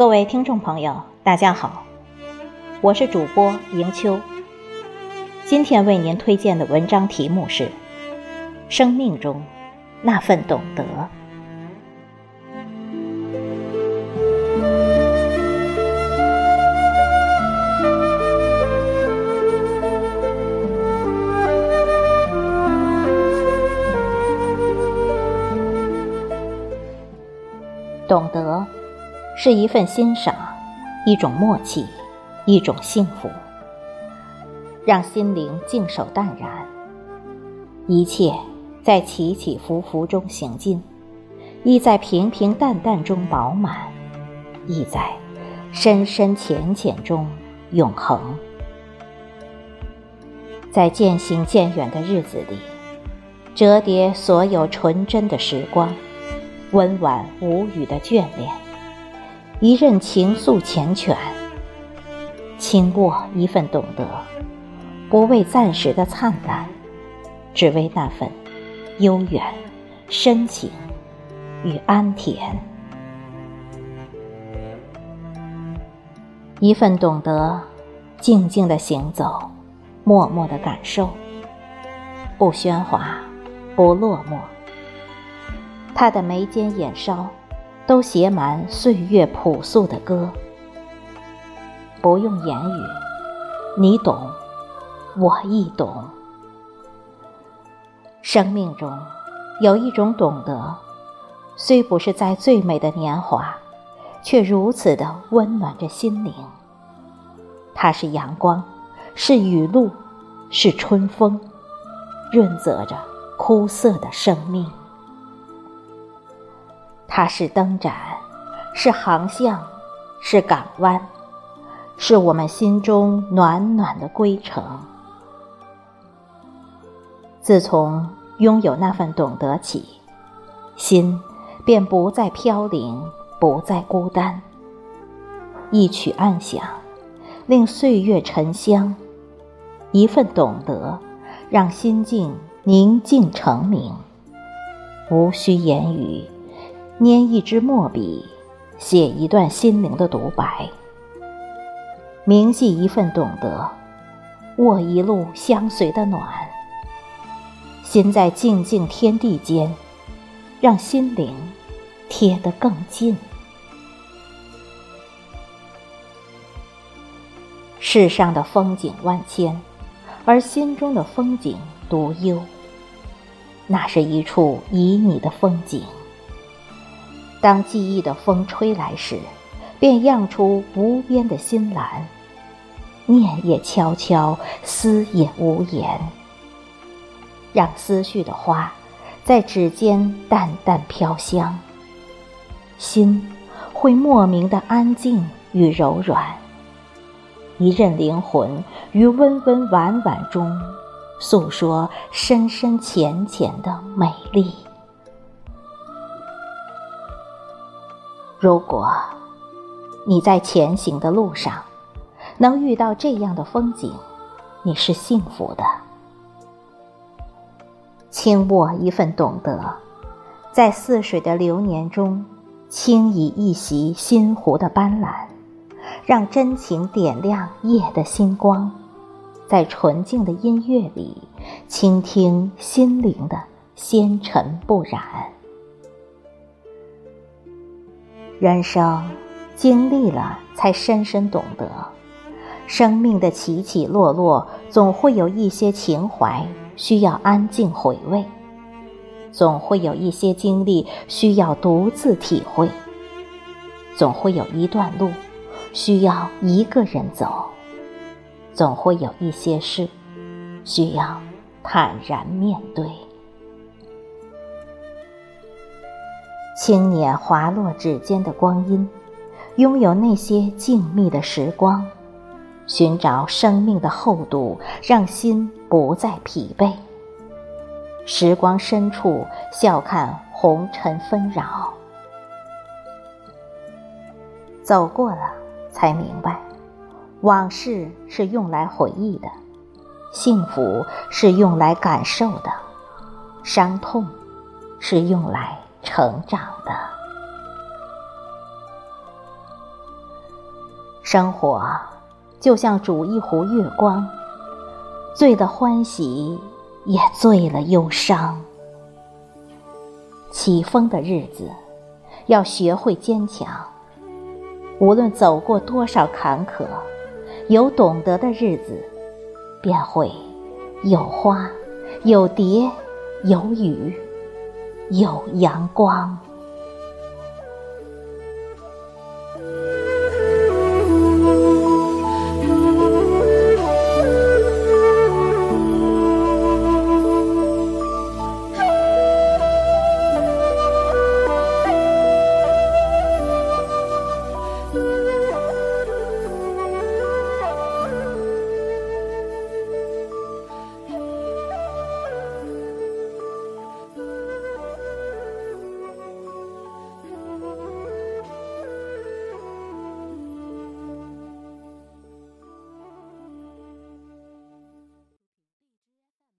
各位听众朋友，大家好，我是主播迎秋。今天为您推荐的文章题目是《生命中那份懂得》。懂得，是一份欣赏，一种默契，一种幸福，让心灵静守淡然。一切在起起伏伏中行进，亦在平平淡淡中饱满，亦在深深浅浅中永恒。在渐行渐远的日子里，折叠所有纯真的时光。温婉无语的眷恋，一任情愫缱绻，轻握一份懂得，不为暂时的灿烂，只为那份悠远、深情与安恬。一份懂得，静静的行走，默默的感受，不喧哗，不落寞。他的眉间眼梢，都写满岁月朴素的歌。不用言语，你懂，我亦懂。生命中有一种懂得，虽不是在最美的年华，却如此的温暖着心灵。它是阳光，是雨露，是春风，润泽着枯涩的生命。它是灯盏，是航向，是港湾，是我们心中暖暖的归程。自从拥有那份懂得起，心便不再飘零，不再孤单。一曲暗响，令岁月沉香；一份懂得，让心境宁静澄明。无需言语。捏一支墨笔，写一段心灵的独白，铭记一份懂得，握一路相随的暖，心在静静天地间，让心灵贴得更近。世上的风景万千，而心中的风景独幽。那是一处旖旎的风景。当记忆的风吹来时，便漾出无边的心蓝。念也悄悄，思也无言。让思绪的花，在指尖淡淡飘香。心会莫名的安静与柔软。一任灵魂于温温婉婉中，诉说深深浅浅的美丽。如果你在前行的路上能遇到这样的风景，你是幸福的。轻握一份懂得，在似水的流年中，轻倚一袭心湖的斑斓，让真情点亮夜的星光，在纯净的音乐里，倾听心灵的纤尘不染。人生经历了，才深深懂得，生命的起起落落，总会有一些情怀需要安静回味，总会有一些经历需要独自体会，总会有一段路需要一个人走，总会有一些事需要坦然面对。轻捻滑落指尖的光阴，拥有那些静谧的时光，寻找生命的厚度，让心不再疲惫。时光深处，笑看红尘纷扰。走过了，才明白，往事是用来回忆的，幸福是用来感受的，伤痛是用来。成长的生活就像煮一壶月光，醉了欢喜，也醉了忧伤。起风的日子，要学会坚强。无论走过多少坎坷，有懂得的日子，便会有花，有蝶，有雨，有阳光。